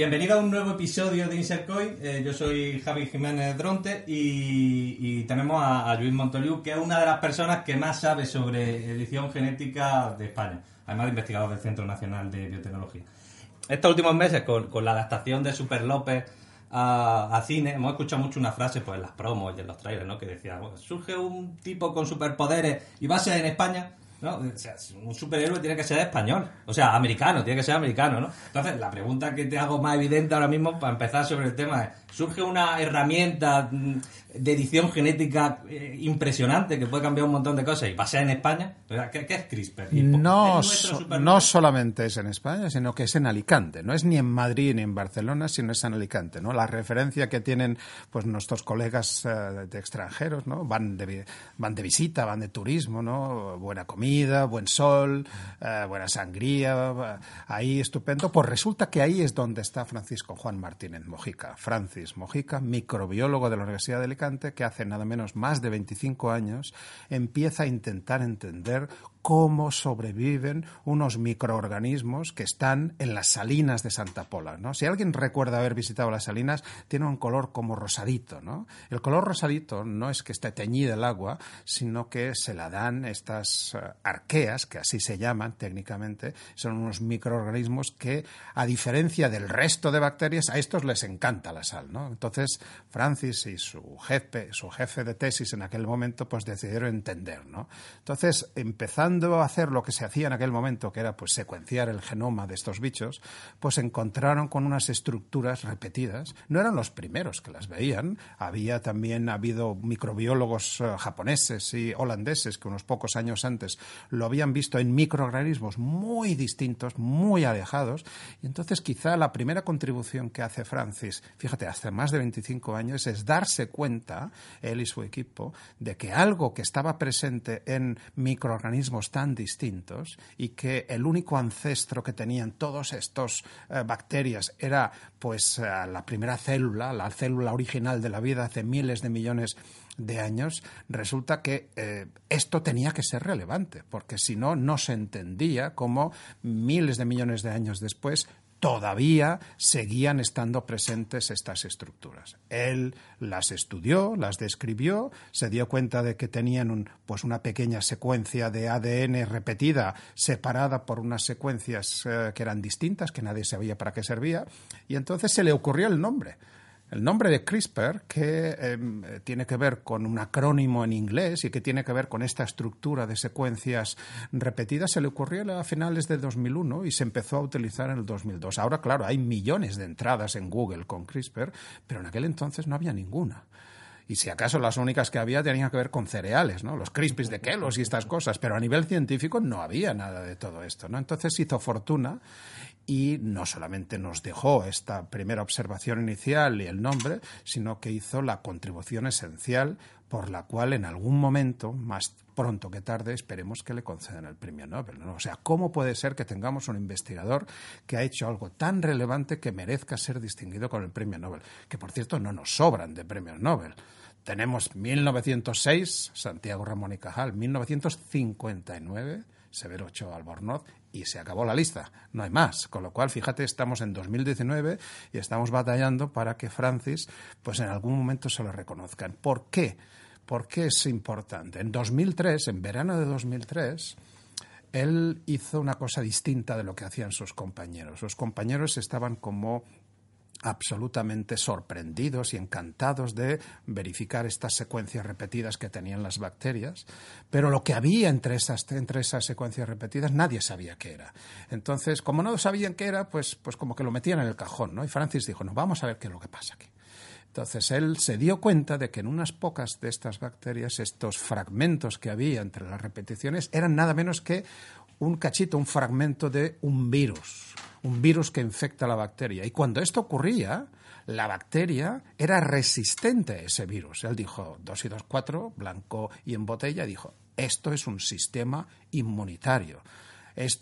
Bienvenido a un nuevo episodio de Insercoin. Eh, yo soy Javi Jiménez Dronte y, tenemos a, Luis Montoliu, que es una de las personas que más sabe sobre edición genética de España, además de investigador del Centro Nacional de Biotecnología. Estos últimos meses, con, la adaptación de Super López a, a, cine, hemos escuchado mucho una frase pues, en las promos y en los trailers, ¿no? que decía, surge un tipo con superpoderes y va a ser en España. ¿No? O sea, un superhéroe tiene que ser español, o sea, americano, tiene que ser americano, ¿no? Entonces, la pregunta que te hago más evidente ahora mismo para empezar sobre el tema es, ¿surge una herramienta de edición genética eh, impresionante que puede cambiar un montón de cosas y va a ser en España? ¿Qué, qué es CRISPR? No, so, no solamente es en España, sino que es en Alicante. No es ni en Madrid ni en Barcelona, sino es en Alicante, ¿no? La referencia que tienen pues nuestros colegas eh, de extranjeros, ¿no? Van de, van de visita, van de turismo, ¿no? Buena comida, buen sol, eh, buena sangría, ahí estupendo. Pues resulta que ahí es donde está Francisco Juan Martínez Mojica. Francis Mojica, microbiólogo de la Universidad de Alicante, que hace nada menos más de 25 años empieza a intentar entender cómo sobreviven unos microorganismos que están en las salinas de Santa Pola. ¿no? Si alguien recuerda haber visitado las salinas, tiene un color como rosadito. ¿no? El color rosadito no es que esté teñida el agua, sino que se la dan estas uh, arqueas, que así se llaman técnicamente, son unos microorganismos que, a diferencia del resto de bacterias, a estos les encanta la sal. ¿no? Entonces, Francis y su jefe, su jefe de tesis en aquel momento, pues decidieron entender. ¿no? Entonces, empezando a hacer lo que se hacía en aquel momento, que era pues secuenciar el genoma de estos bichos, pues encontraron con unas estructuras repetidas. No eran los primeros que las veían, había también habido microbiólogos uh, japoneses y holandeses que unos pocos años antes lo habían visto en microorganismos muy distintos, muy alejados, y entonces quizá la primera contribución que hace Francis, fíjate, hace más de 25 años, es darse cuenta, él y su equipo, de que algo que estaba presente en microorganismos tan distintos y que el único ancestro que tenían todos estos eh, bacterias era pues eh, la primera célula, la célula original de la vida hace miles de millones de años, resulta que eh, esto tenía que ser relevante, porque si no, no se entendía cómo miles de millones de años después todavía seguían estando presentes estas estructuras. Él las estudió, las describió, se dio cuenta de que tenían un, pues una pequeña secuencia de ADN repetida, separada por unas secuencias eh, que eran distintas, que nadie sabía para qué servía, y entonces se le ocurrió el nombre. El nombre de CRISPR, que eh, tiene que ver con un acrónimo en inglés y que tiene que ver con esta estructura de secuencias repetidas, se le ocurrió a finales de 2001 y se empezó a utilizar en el 2002. Ahora, claro, hay millones de entradas en Google con CRISPR, pero en aquel entonces no había ninguna y si acaso las únicas que había tenían que ver con cereales, ¿no? Los crispies de Kellogg's y estas cosas, pero a nivel científico no había nada de todo esto, ¿no? Entonces hizo fortuna y no solamente nos dejó esta primera observación inicial y el nombre, sino que hizo la contribución esencial por la cual en algún momento, más pronto que tarde, esperemos que le concedan el premio Nobel. ¿no? O sea, ¿cómo puede ser que tengamos un investigador que ha hecho algo tan relevante que merezca ser distinguido con el premio Nobel? Que, por cierto, no nos sobran de premios Nobel. Tenemos 1906, Santiago Ramón y Cajal, 1959, Severo Ochoa Albornoz, y se acabó la lista, no hay más. Con lo cual, fíjate, estamos en 2019 y estamos batallando para que Francis, pues en algún momento se lo reconozcan. ¿Por qué? ¿Por qué es importante? En 2003, en verano de 2003, él hizo una cosa distinta de lo que hacían sus compañeros. Sus compañeros estaban como absolutamente sorprendidos y encantados de verificar estas secuencias repetidas que tenían las bacterias, pero lo que había entre esas, entre esas secuencias repetidas nadie sabía qué era. Entonces, como no sabían qué era, pues, pues como que lo metían en el cajón, ¿no? Y Francis dijo, no, vamos a ver qué es lo que pasa aquí. Entonces él se dio cuenta de que en unas pocas de estas bacterias, estos fragmentos que había entre las repeticiones eran nada menos que un cachito, un fragmento de un virus, un virus que infecta la bacteria. Y cuando esto ocurría, la bacteria era resistente a ese virus. Él dijo, 2 y 2, 4, blanco y en botella, dijo, esto es un sistema inmunitario.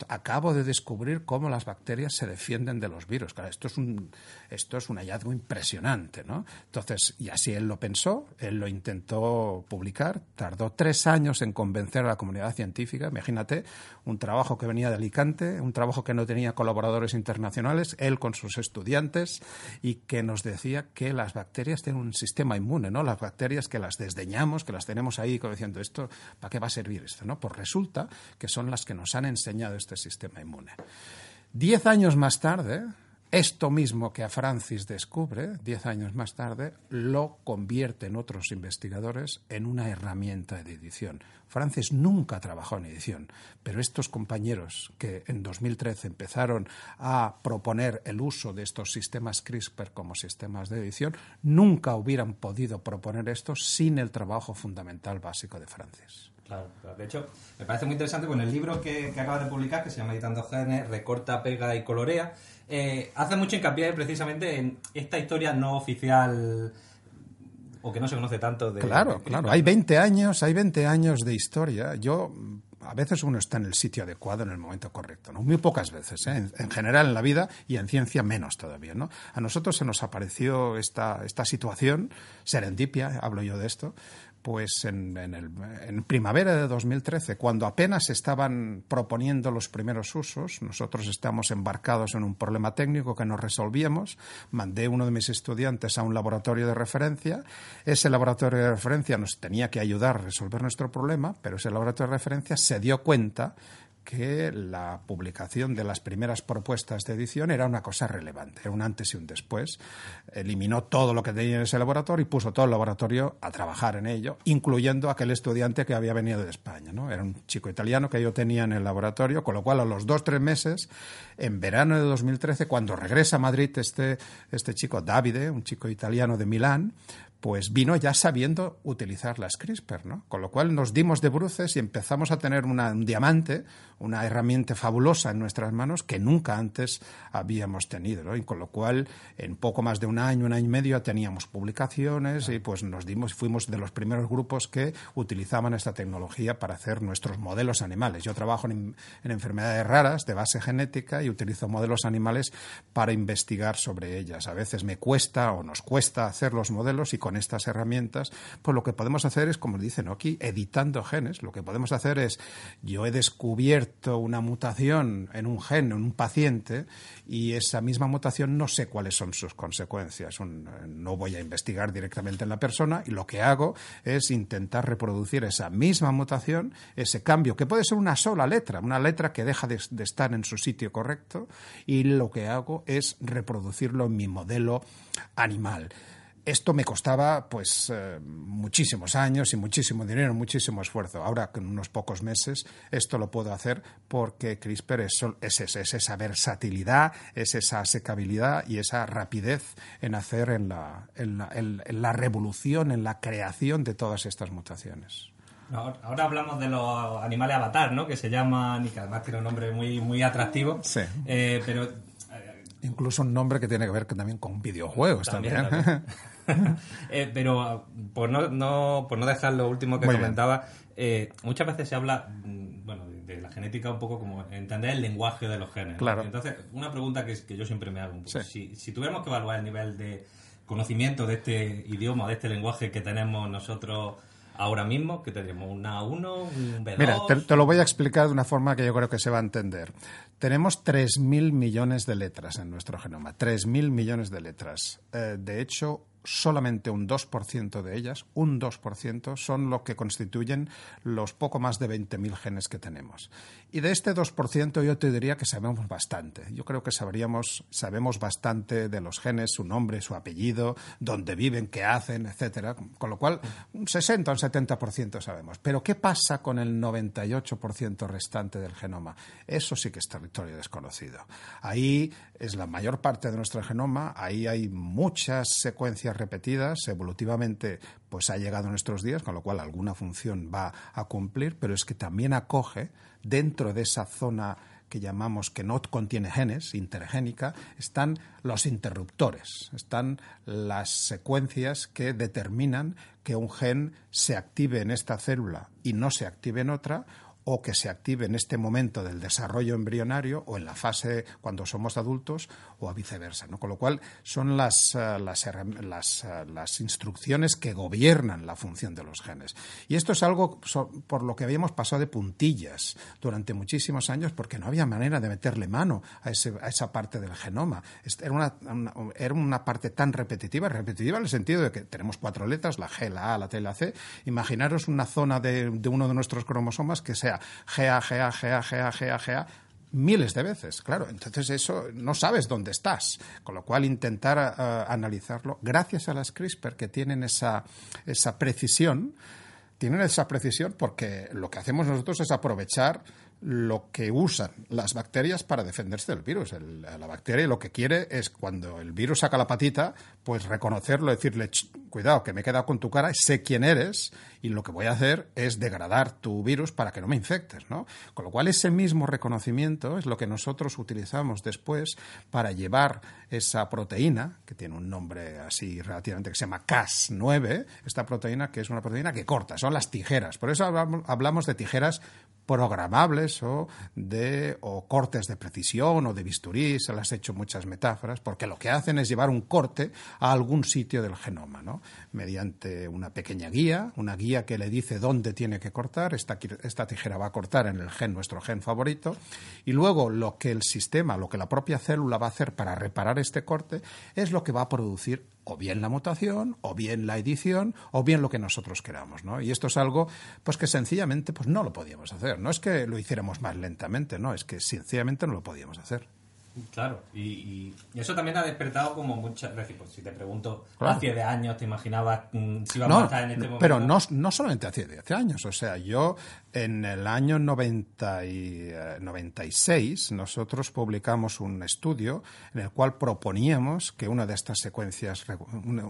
Acabo de descubrir cómo las bacterias se defienden de los virus. Esto es un, esto es un hallazgo impresionante, ¿no? Entonces, y así él lo pensó, él lo intentó publicar, tardó tres años en convencer a la comunidad científica. Imagínate, un trabajo que venía de Alicante, un trabajo que no tenía colaboradores internacionales, él con sus estudiantes, y que nos decía que las bacterias tienen un sistema inmune, ¿no? Las bacterias que las desdeñamos, que las tenemos ahí, como diciendo, esto, ¿para qué va a servir esto? ¿no? Pues resulta que son las que nos han enseñado este sistema inmune. Diez años más tarde, esto mismo que a Francis descubre, diez años más tarde, lo convierte en otros investigadores en una herramienta de edición. Francis nunca trabajó en edición, pero estos compañeros que en 2013 empezaron a proponer el uso de estos sistemas CRISPR como sistemas de edición, nunca hubieran podido proponer esto sin el trabajo fundamental básico de Francis. Claro, de hecho, me parece muy interesante, con el libro que, que acabas de publicar, que se llama Editando Genes, recorta, pega y colorea, eh, hace mucho hincapié precisamente en esta historia no oficial o que no se conoce tanto de... Claro, claro, hay 20 años, hay 20 años de historia. Yo a veces uno está en el sitio adecuado en el momento correcto, ¿no? Muy pocas veces, ¿eh? en, general en la vida y en ciencia menos todavía, ¿no? A nosotros se nos apareció esta, esta situación, serendipia, hablo yo de esto, pues en, en, primavera de 2013, cuando apenas estaban proponiendo los primeros usos, nosotros estamos embarcados en un problema técnico que no resolvíamos, mandé uno de mis estudiantes a un laboratorio de referencia, ese laboratorio de referencia nos tenía que ayudar a resolver nuestro problema, pero ese laboratorio de referencia se dio cuenta que la publicación de las primeras propuestas de edición era una cosa relevante, era un antes y un después. Eliminó todo lo que tenía en ese laboratorio y puso todo el laboratorio a trabajar en ello, incluyendo aquel estudiante que había venido de España. ¿no? Era un chico italiano que yo tenía en el laboratorio, con lo cual a los dos, tres meses, en verano de 2013, cuando regresa a Madrid este, este chico Davide, un chico italiano de Milán, pues vino ya sabiendo utilizar las CRISPR, ¿no? Con lo cual nos dimos de bruces y empezamos a tener un diamante, una herramienta fabulosa en nuestras manos que nunca antes habíamos tenido, ¿no? Y con lo cual en poco más de un año, un año y medio teníamos publicaciones y pues nos dimos, fuimos de los primeros grupos que utilizaban esta tecnología para hacer nuestros modelos animales. Yo trabajo en, en enfermedades raras de base genética y utilizo modelos animales para investigar sobre ellas. A veces me cuesta o nos cuesta hacer los modelos y con estas herramientas, pues lo que podemos hacer es, como dicen aquí, editando genes. Lo que podemos hacer es, yo he descubierto una mutación en un gen, en un paciente, y esa misma mutación no sé cuáles son sus consecuencias. no voy a investigar directamente en la persona y lo que hago es intentar reproducir esa misma mutación, ese cambio, que puede ser una sola letra, una letra que deja de, de estar en su sitio correcto, y lo que hago es reproducirlo en mi modelo animal. Esto me costaba pues eh, muchísimos años y muchísimo dinero, muchísimo esfuerzo. Ahora, en unos pocos meses, esto lo puedo hacer porque CRISPR es, es, es, esa versatilidad, es esa secabilidad y esa rapidez en hacer en la, en la, en, la revolución, en la creación de todas estas mutaciones. Ahora hablamos de los animales avatar, ¿no? Que se llaman y que además tiene un nombre muy, muy atractivo. Sí. Eh, pero Incluso un nombre que tiene que ver también con videojuegos también. Eh, pero por no, no, por no dejar lo último que comentaba, eh, muchas veces se habla mm, bueno, de la genética un poco como entender el lenguaje de los genes. Claro. Entonces, una pregunta que, que, yo siempre me hago, si, si tuviéramos que evaluar el nivel de conocimiento de este idioma, de este lenguaje que tenemos nosotros ahora mismo, que tendríamos un A1, un B2. Mira, te, lo voy a explicar de una forma que yo creo que se va a entender. Tenemos 3.000 millones de letras en nuestro genoma, 3.000 millones de letras. Eh, de hecho, solamente un 2% de ellas, un 2%, son lo que constituyen los poco más de 20.000 genes que tenemos. Y de este 2% yo te diría que sabemos bastante. Yo creo que sabríamos, sabemos bastante de los genes, su nombre, su apellido, dónde viven, qué hacen, etcétera. Con lo cual, un 60 o un 70% sabemos. Pero ¿qué pasa con el 98% restante del genoma? Eso sí que es territorio desconocido. Ahí es la mayor parte de nuestro genoma, ahí hay muchas secuencias repetidas, evolutivamente pues ha llegado a nuestros días, con lo cual alguna función va a cumplir, pero es que también acoge dentro de esa zona que llamamos que no contiene genes, intergénica, están los interruptores, están las secuencias que determinan que un gen se active en esta célula y no se active en otra, o que se active en este momento del desarrollo embrionario o en la fase cuando somos adultos o a viceversa. ¿no? Con lo cual son las, eh, las, eh, las, instrucciones que gobiernan la función de los genes. Y esto es algo por lo que habíamos pasado de puntillas durante muchísimos años porque no había manera de meterle mano a, ese, a esa parte del genoma. Era una, era una parte tan repetitiva, repetitiva en el sentido de que tenemos cuatro letras, la G, la A, la T y la C. Imaginaros una zona de, de uno de nuestros cromosomas que sea GA, GA, GA, GA, GA, GA, miles de veces, claro. Entonces eso no sabes dónde estás, con lo cual intentar uh, analizarlo gracias a las CRISPR que tienen esa, esa precisión, tienen esa precisión porque lo que hacemos nosotros es aprovechar lo que usan las bacterias para defenderse del virus. la bacteria lo que quiere es cuando el virus saca la patita, pues reconocerlo, decirle, cuidado, que me he quedado con tu cara, sé quién eres y lo que voy a hacer es degradar tu virus para que no me infectes, ¿no? Con lo cual ese mismo reconocimiento es lo que nosotros utilizamos después para llevar esa proteína, que tiene un nombre así relativamente que se llama Cas9, esta proteína que es una proteína que corta, son las tijeras. Por eso hablamos de tijeras programables o de o cortes de precisión o de bisturí, se las he hecho muchas metáforas, porque lo que hacen es llevar un corte a algún sitio del genoma, ¿no? mediante una pequeña guía, una guía que le dice dónde tiene que cortar, esta, esta tijera va a cortar en el gen, nuestro gen favorito, y luego lo que el sistema, lo que la propia célula va a hacer para reparar este corte, es lo que va a producir o bien la mutación, o bien la edición, o bien lo que nosotros queramos, ¿no? Y esto es algo, pues que sencillamente, pues no lo podíamos hacer. No es que lo hiciéramos más lentamente, no, es que sencillamente no lo podíamos hacer. Claro, y, eso también ha despertado como muchas veces. Pues, si te pregunto, hace de años te imaginabas mm, si íbamos a estar en este momento. Pero no, no solamente hace 10 años, o sea, yo en el año 90 y, 96 eh, nosotros publicamos un estudio en el cual proponíamos que una de estas secuencias,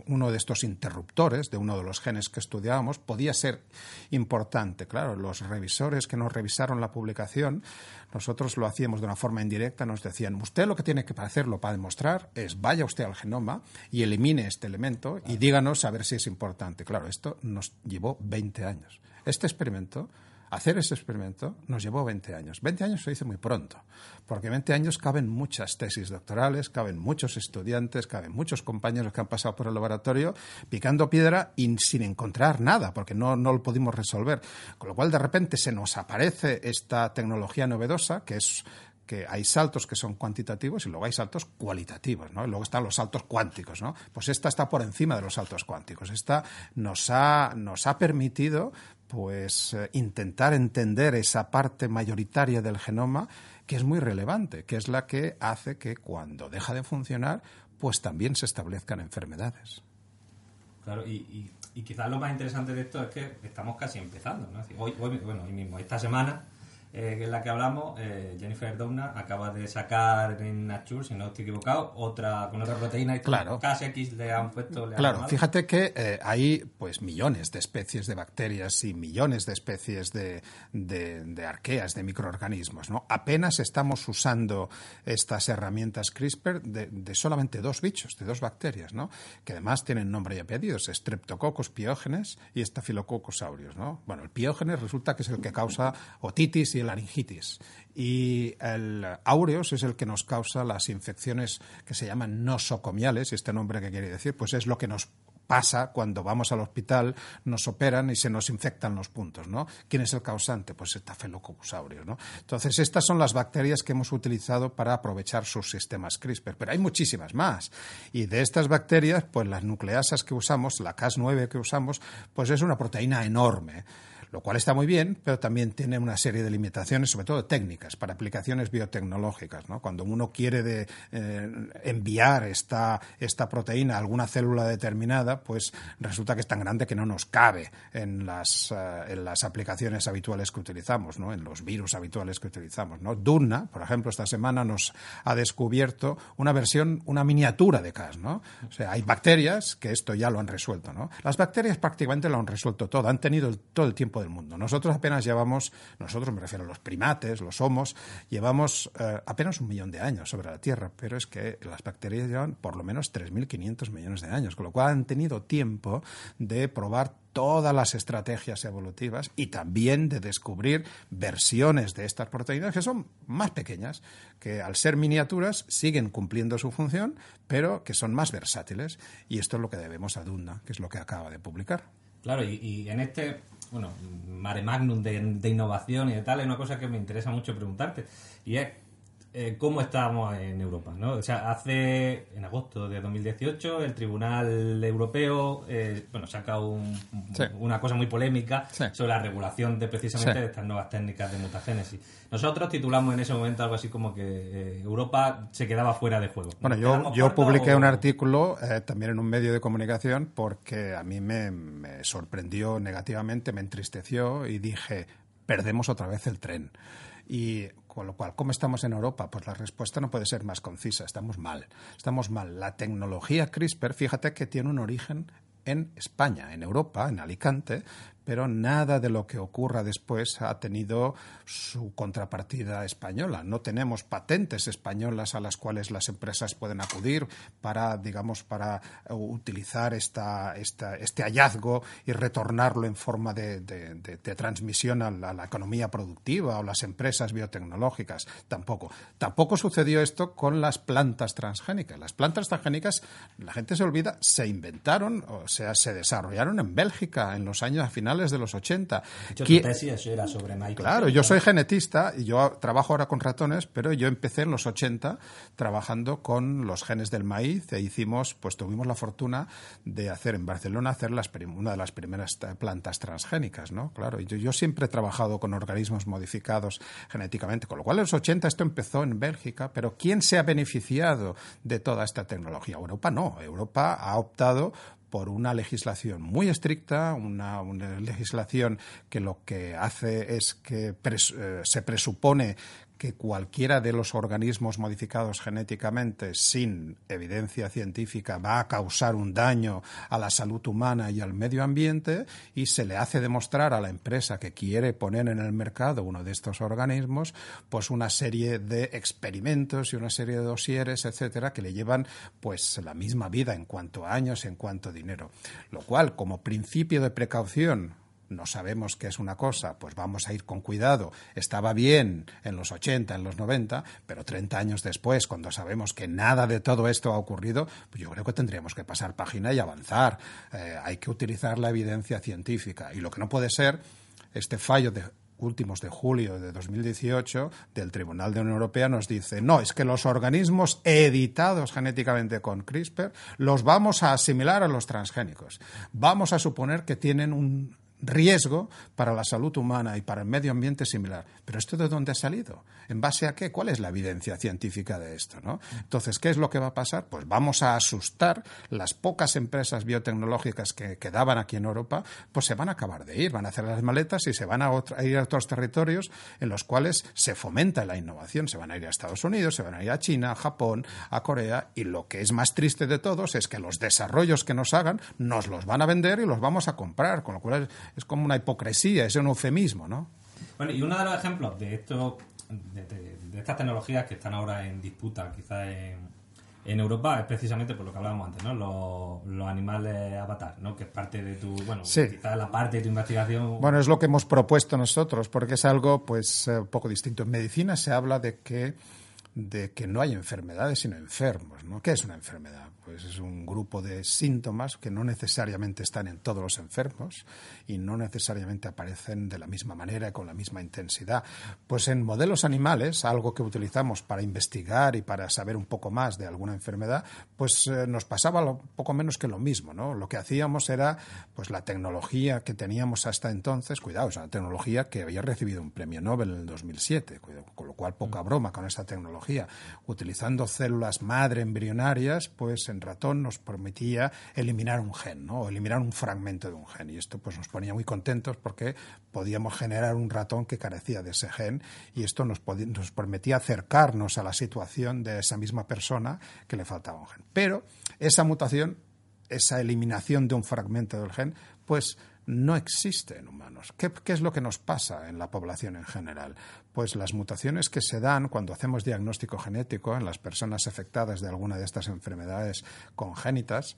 uno de estos interruptores de uno de los genes que estudiábamos podía ser importante. Claro, los revisores que nos revisaron la publicación, nosotros lo hacíamos de una forma indirecta, nos decían, usted lo que tiene que hacerlo para demostrar es vaya usted al genoma y elimine este elemento y díganos a ver si es importante. Claro, esto nos llevó 20 años. Este experimento Hacer ese experimento nos llevó 20 años. 20 años se dice muy pronto, porque 20 años caben muchas tesis doctorales, caben muchos estudiantes, caben muchos compañeros que han pasado por el laboratorio picando piedra y sin encontrar nada, porque no, no lo pudimos resolver. Con lo cual, de repente, se nos aparece esta tecnología novedosa, que es que hay saltos que son cuantitativos y luego hay saltos cualitativos, ¿no? Y luego están los saltos cuánticos, ¿no? Pues esta está por encima de los saltos cuánticos. Esta nos ha, nos ha permitido pues eh, intentar entender esa parte mayoritaria del genoma que es muy relevante, que es la que hace que cuando deja de funcionar, pues también se establezcan enfermedades. Claro, y, y, quizás lo más interesante de esto es que estamos casi empezando, ¿no? Hoy, hoy, bueno, hoy mismo, esta semana eh, en la que hablamos, eh, Jennifer Doudna acaba de sacar en Nature, si no estoy equivocado, otra con otra proteína y claro. casi X le han puesto. claro, fíjate que eh, hay pues millones de especies de bacterias y millones de especies de, de, arqueas, de microorganismos. ¿no? Apenas estamos usando estas herramientas CRISPR de, solamente dos bichos, de dos bacterias, ¿no? que además tienen nombre y apellidos, Streptococcus piógenes y Staphylococcus aureus. ¿no? Bueno, el piógenes resulta que es el que causa otitis y laringitis. Y el aureus es el que nos causa las infecciones que se llaman nosocomiales, este nombre que quiere decir, pues es lo que nos pasa cuando vamos al hospital, nos operan y se nos infectan los puntos, ¿no? ¿Quién es el causante? Pues Staphylococcus aureus, ¿no? Entonces, estas son las bacterias que hemos utilizado para aprovechar sus sistemas CRISPR, pero hay muchísimas más. Y de estas bacterias, pues las nucleasas que usamos, la Cas9 que usamos, pues es una proteína enorme lo cual está muy bien, pero también tiene una serie de limitaciones, sobre todo técnicas, para aplicaciones biotecnológicas. ¿no? Cuando uno quiere de, eh, enviar esta, esta proteína a alguna célula determinada, pues resulta que es tan grande que no nos cabe en las, eh, en las aplicaciones habituales que utilizamos, ¿no? en los virus habituales que utilizamos. ¿no? Dunna, por ejemplo, esta semana nos ha descubierto una versión, una miniatura de Cas. ¿no? O sea, hay bacterias que esto ya lo han resuelto. ¿no? Las bacterias prácticamente lo han resuelto todo, han tenido todo el tiempo del mundo. Nosotros apenas llevamos, nosotros me refiero a los primates, los homos, llevamos eh, apenas un millón de años sobre la Tierra, pero es que las bacterias llevan por lo menos 3.500 millones de años, con lo cual han tenido tiempo de probar todas las estrategias evolutivas y también de descubrir versiones de estas proteínas que son más pequeñas, que al ser miniaturas siguen cumpliendo su función, pero que son más versátiles. Y esto es lo que debemos a Dunda, que es lo que acaba de publicar. Claro, y, en este, bueno, mare magnum de, innovación y de tal, hay una cosa que me interesa mucho preguntarte, y es eh, cómo estamos en Europa. ¿no? O sea, hace, en agosto de 2018, el Tribunal Europeo eh, bueno, saca una cosa muy polémica sobre la regulación de precisamente de estas nuevas técnicas de mutagénesis. Nosotros titulamos en ese momento algo así como que eh, Europa se quedaba fuera de juego. Bueno, yo, yo publiqué un artículo también en un medio de comunicación porque a mí me, me sorprendió negativamente, me entristeció y dije, perdemos otra vez el tren. Y con lo cual, ¿cómo estamos en Europa? Pues la respuesta no puede ser más concisa. Estamos mal. Estamos mal. La tecnología CRISPR, fíjate que tiene un origen en España, en Europa, en Alicante, pero nada de lo que ocurra después ha tenido su contrapartida española. No tenemos patentes españolas a las cuales las empresas pueden acudir para, digamos, para utilizar esta, este hallazgo y retornarlo en forma de, transmisión a la, economía productiva o las empresas biotecnológicas. Tampoco. Tampoco sucedió esto con las plantas transgénicas. Las plantas transgénicas, la gente se olvida, se inventaron, o sea, se desarrollaron en Bélgica en los años finales de los 80. era sobre Claro, yo soy genetista y yo trabajo ahora con ratones, pero yo empecé en los 80 trabajando con los genes del maíz e hicimos, pues tuvimos la fortuna de hacer en Barcelona hacer las, una de las primeras plantas transgénicas, ¿no? Claro, yo, yo siempre he trabajado con organismos modificados genéticamente, con lo cual en los 80 esto empezó en Bélgica, pero ¿quién se ha beneficiado de toda esta tecnología? Europa no, Europa ha optado por una legislación muy estricta, una, legislación que lo que hace es que eh, se presupone que cualquiera de los organismos modificados genéticamente sin evidencia científica va a causar un daño a la salud humana y al medio ambiente y se le hace demostrar a la empresa que quiere poner en el mercado uno de estos organismos pues una serie de experimentos y una serie de dosieres, etcétera, que le llevan pues la misma vida en cuanto a años, en cuanto a dinero, lo cual como principio de precaución no sabemos qué es una cosa, pues vamos a ir con cuidado. Estaba bien en los 80, en los 90, pero 30 años después, cuando sabemos que nada de todo esto ha ocurrido, pues yo creo que tendríamos que pasar página y avanzar. Eh, hay que utilizar la evidencia científica. Y lo que no puede ser, este fallo de últimos de julio de 2018 del Tribunal de Unión Europea nos dice, no, es que los organismos editados genéticamente con CRISPR los vamos a asimilar a los transgénicos. Vamos a suponer que tienen un riesgo para la salud humana y para el medio ambiente similar. Pero ¿esto de dónde ha salido? ¿En base a qué? ¿Cuál es la evidencia científica de esto? ¿no? Entonces, ¿qué es lo que va a pasar? Pues vamos a asustar las pocas empresas biotecnológicas que quedaban aquí en Europa, pues se van a acabar de ir, van a hacer las maletas y se van a, ir a otros territorios en los cuales se fomenta la innovación. Se van a ir a Estados Unidos, se van a ir a China, a Japón, a Corea y lo que es más triste de todos es que los desarrollos que nos hagan nos los van a vender y los vamos a comprar, con lo cual es como una hipocresía, es un eufemismo, ¿no? Bueno, y uno de los ejemplos de esto, de, estas tecnologías que están ahora en disputa, quizás en, Europa, es precisamente por lo que hablábamos antes, ¿no? Los, animales avatar, ¿no? Que es parte de tu, bueno, quizás la parte de tu investigación. Bueno, es lo que hemos propuesto nosotros, porque es algo, pues, un eh, poco distinto. En medicina se habla de que de que no hay enfermedades sino enfermos, ¿no? ¿Qué es una enfermedad? Pues es un grupo de síntomas que no necesariamente están en todos los enfermos y no necesariamente aparecen de la misma manera y con la misma intensidad. Pues en modelos animales, algo que utilizamos para investigar y para saber un poco más de alguna enfermedad, pues eh, nos pasaba lo, poco menos que lo mismo, ¿no? Lo que hacíamos era pues la tecnología que teníamos hasta entonces, cuidado, es una tecnología que había recibido un premio Nobel en el 2007, con lo cual poca broma con esta tecnología, utilizando células madre embrionarias, pues en ratón nos permitía eliminar un gen, ¿no? O eliminar un fragmento de un gen. Y esto pues nos ponía muy contentos porque podíamos generar un ratón que carecía de ese gen y esto nos, nos permitía acercarnos a la situación de esa misma persona que le faltaba un gen. Pero esa mutación, esa eliminación de un fragmento del gen, pues no existe en humanos. ¿Qué, es lo que nos pasa en la población en general? Pues las mutaciones que se dan cuando hacemos diagnóstico genético en las personas afectadas de alguna de estas enfermedades congénitas,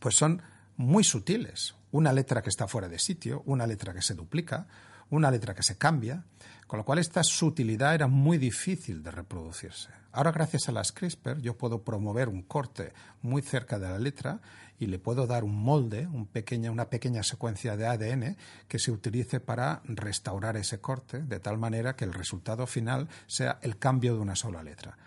pues son muy sutiles. Una letra que está fuera de sitio, una letra que se duplica, una letra que se cambia, con lo cual esta sutilidad era muy difícil de reproducirse. Ahora, gracias a las CRISPR, yo puedo promover un corte muy cerca de la letra y le puedo dar un molde, una pequeña secuencia de ADN que se utilice para restaurar ese corte de tal manera que el resultado final sea el cambio de una sola letra.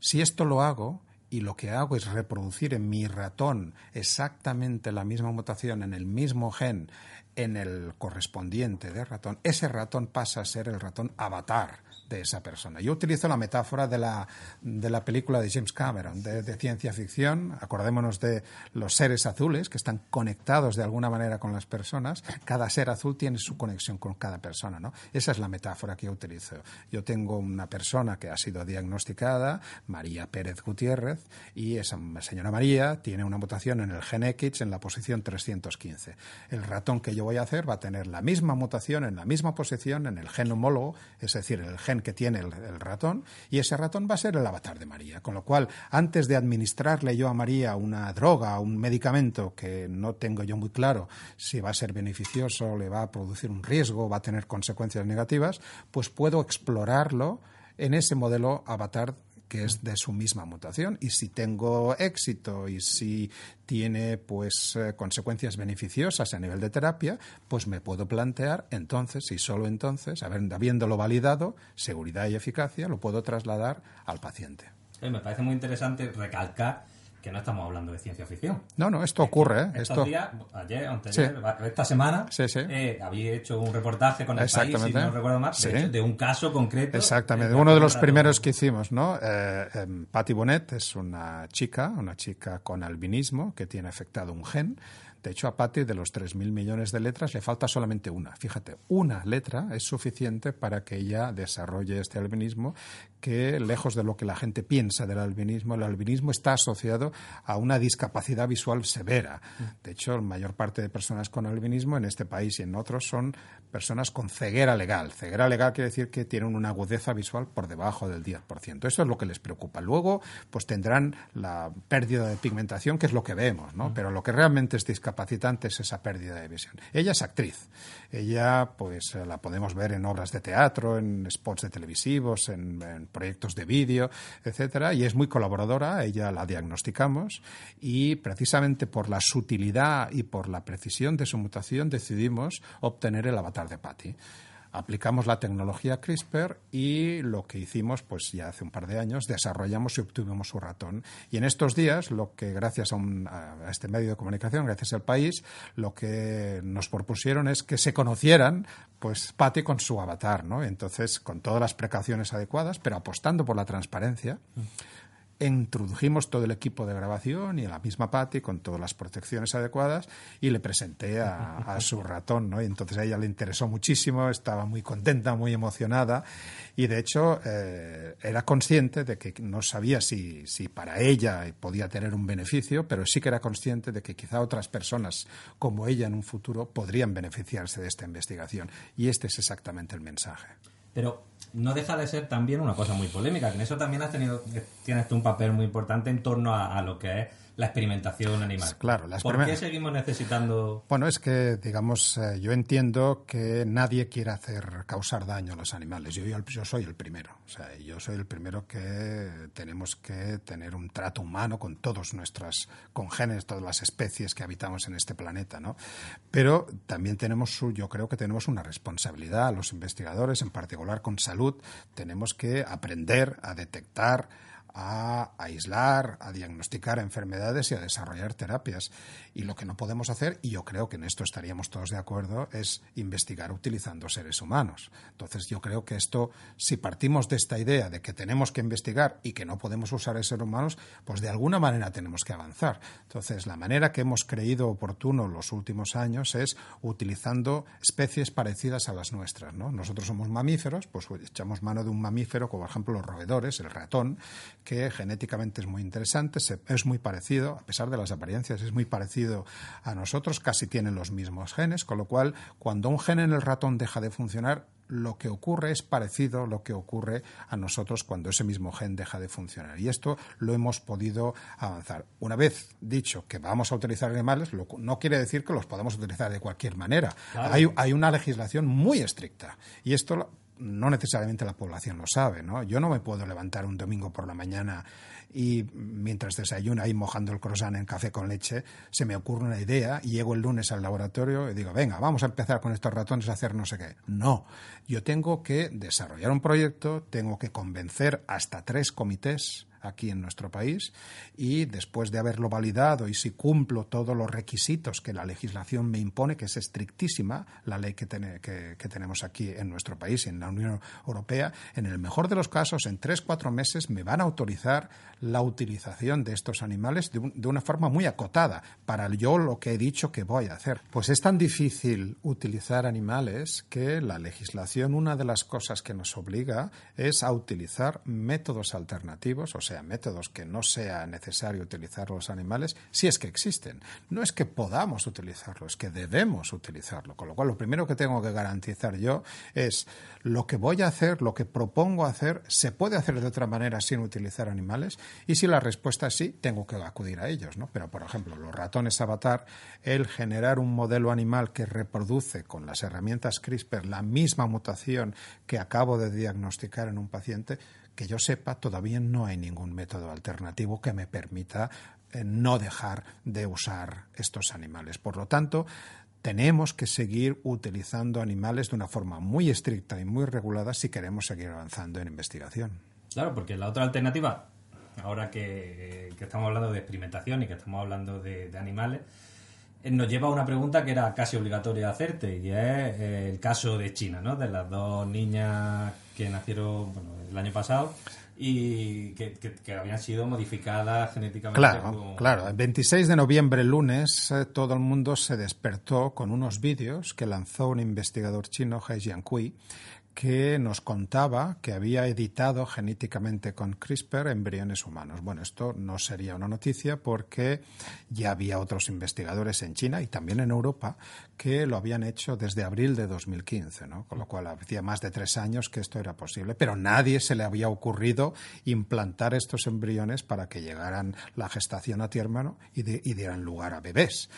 Si esto lo hago, y lo que hago es reproducir en mi ratón exactamente la misma mutación en el mismo gen en el correspondiente de ratón, ese ratón pasa a ser el ratón avatar de esa persona. Yo utilizo la metáfora de la, de la película de James Cameron, de, ciencia ficción. Acordémonos de los seres azules que están conectados de alguna manera con las personas. Cada ser azul tiene su conexión con cada persona. ¿no? Esa es la metáfora que yo utilizo. Yo tengo una persona que ha sido diagnosticada, María Pérez Gutiérrez, y esa señora María tiene una mutación en el gen X en la posición 315. El ratón que yo voy a hacer va a tener la misma mutación en la misma posición en el gen homólogo, es decir, el gen que tiene el, ratón y ese ratón va a ser el avatar de María. Con lo cual, antes de administrarle yo a María una droga, un medicamento que no tengo yo muy claro si va a ser beneficioso, le va a producir un riesgo, va a tener consecuencias negativas, pues puedo explorarlo en ese modelo avatar que es de su misma mutación y si tengo éxito y si tiene pues eh, consecuencias beneficiosas a nivel de terapia, pues me puedo plantear entonces y solo entonces, habiéndolo validado, seguridad y eficacia, lo puedo trasladar al paciente. me parece muy interesante recalcar que no estamos hablando de ciencia ficción. No, no, esto ocurre. ¿eh? Estos esto... días, ayer, esta semana, eh, había hecho un reportaje con el país, si no recuerdo más, de, un caso concreto. Exactamente, uno de los primeros que hicimos, ¿no? Eh, em, Patty Bonet es una chica, una chica con albinismo que tiene afectado un gen de hecho, a Patty, de los 3.000 millones de letras, le falta solamente una. Fíjate, una letra es suficiente para que ella desarrolle este albinismo que, lejos de lo que la gente piensa del albinismo, el albinismo está asociado a una discapacidad visual severa. De hecho, la mayor parte de personas con albinismo en este país y en otros son personas con ceguera legal. Ceguera legal quiere decir que tienen una agudeza visual por debajo del 10%. Eso es lo que les preocupa. Luego, pues tendrán la pérdida de pigmentación, que es lo que vemos, ¿no? Pero lo que realmente es discapacidad capacitante es esa pérdida de visión. Ella es actriz. Ella, pues, la podemos ver en obras de teatro, en spots de televisivos, en, proyectos de vídeo, etcétera, y es muy colaboradora. Ella la diagnosticamos y precisamente por la sutilidad y por la precisión de su mutación decidimos obtener el avatar de Patty aplicamos la tecnología CRISPR y lo que hicimos, pues ya hace un par de años, desarrollamos y obtuvimos su ratón. Y en estos días, lo que gracias a, este medio de comunicación, gracias al país, lo que nos propusieron es que se conocieran, pues Patty con su avatar, ¿no? Entonces, con todas las precauciones adecuadas, pero apostando por la transparencia introdujimos todo el equipo de grabación y a la misma Patty con todas las protecciones adecuadas y le presenté a, su ratón, ¿no? Y entonces a ella le interesó muchísimo, estaba muy contenta, muy emocionada y de hecho eh, era consciente de que no sabía si, si para ella podía tener un beneficio, pero sí que era consciente de que quizá otras personas como ella en un futuro podrían beneficiarse de esta investigación y este es exactamente el mensaje. Pero no deja de ser también una cosa muy polémica, que en eso también has tenido, tienes un papel muy importante en torno a lo que es la experimentación animal. Claro, ¿Por qué seguimos necesitando...? Bueno, es que, digamos, eh, yo entiendo que nadie quiere hacer, causar daño a los animales. Yo, yo, soy el primero. O sea, yo soy el primero que tenemos que tener un trato humano con todos nuestras congéneres, todas las especies que habitamos en este planeta, ¿no? Pero también tenemos, yo creo que tenemos una responsabilidad, los investigadores, en particular con salud, tenemos que aprender a detectar a aislar, a diagnosticar enfermedades y a desarrollar terapias. Y lo que no podemos hacer, y yo creo que en esto estaríamos todos de acuerdo, es investigar utilizando seres humanos. Entonces yo creo que esto, si partimos de esta idea de que tenemos que investigar y que no podemos usar seres humanos, pues de alguna manera tenemos que avanzar. Entonces la manera que hemos creído oportuno los últimos años es utilizando especies parecidas a las nuestras. ¿no? Nosotros somos mamíferos, pues echamos mano de un mamífero, como por ejemplo los roedores, el ratón, que genéticamente es muy interesante, es muy parecido, a pesar de las apariencias, es muy parecido a nosotros, casi tienen los mismos genes, con lo cual cuando un gen en el ratón deja de funcionar, lo que ocurre es parecido a lo que ocurre a nosotros cuando ese mismo gen deja de funcionar. Y esto lo hemos podido avanzar. Una vez dicho que vamos a utilizar animales, no quiere decir que los podamos utilizar de cualquier manera. Hay, hay, una legislación muy estricta. Y esto no necesariamente la población lo sabe, ¿no? Yo no me puedo levantar un domingo por la mañana y mientras desayuno ahí mojando el croissant en café con leche, se me ocurre una idea y llego el lunes al laboratorio y digo, venga, vamos a empezar con estos ratones a hacer no sé qué. No, yo tengo que desarrollar un proyecto, tengo que convencer hasta tres comités aquí en nuestro país y después de haberlo validado y si cumplo todos los requisitos que la legislación me impone, que es estrictísima la ley que, tenemos aquí en nuestro país y en la Unión Europea, en el mejor de los casos, en tres, cuatro meses me van a autorizar la utilización de estos animales de, de una forma muy acotada para yo lo que he dicho que voy a hacer. Pues es tan difícil utilizar animales que la legislación, una de las cosas que nos obliga es a utilizar métodos alternativos, o sea, métodos que no sea necesario utilizar los animales, si es que existen. No es que podamos utilizarlo, es que debemos utilizarlo. Con lo cual, lo primero que tengo que garantizar yo es lo que voy a hacer, lo que propongo hacer, se puede hacer de otra manera sin utilizar animales y si la respuesta es sí, tengo que acudir a ellos. ¿no? Pero, por ejemplo, los ratones avatar, el generar un modelo animal que reproduce con las herramientas CRISPR la misma mutación que acabo de diagnosticar en un paciente, que yo sepa, todavía no hay ningún método alternativo que me permita eh, no dejar de usar estos animales. Por lo tanto, tenemos que seguir utilizando animales de una forma muy estricta y muy regulada si queremos seguir avanzando en investigación. Claro, porque la otra alternativa, ahora que, estamos hablando de experimentación y que estamos hablando de animales, nos lleva a una pregunta que era casi obligatoria hacerte y es eh, el caso de China, ¿no? De las dos niñas que nacieron el año pasado y que, habían sido modificadas genéticamente. Claro, claro. El 26 de noviembre, lunes, eh, todo el mundo se despertó con unos vídeos que lanzó un investigador chino, He Jiankui, que nos contaba que había editado genéticamente con CRISPR embriones humanos. Bueno, esto no sería una noticia porque ya había otros investigadores en China y también en Europa que lo habían hecho desde abril de 2015, ¿no? con lo cual hacía más de tres años que esto era posible, pero nadie se le había ocurrido implantar estos embriones para que llegaran la gestación a término y, y dieran lugar a bebés.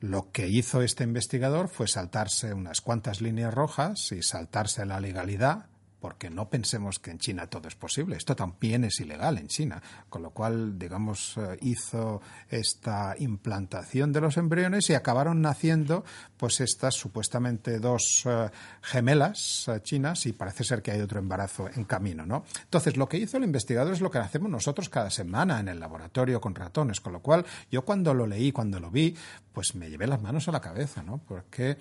Lo que hizo este investigador fue saltarse unas cuantas líneas rojas y saltarse la legalidad porque no pensemos que en China todo es posible. Esto también es ilegal en China, con lo cual, digamos, eh, hizo esta implantación de los embriones y acabaron naciendo, pues estas supuestamente dos eh, gemelas eh, chinas y parece ser que hay otro embarazo en camino, ¿no? Entonces, lo que hizo el investigador es lo que hacemos nosotros cada semana en el laboratorio con ratones, con lo cual yo cuando lo leí, cuando lo vi, pues me llevé las manos a la cabeza, ¿no? Porque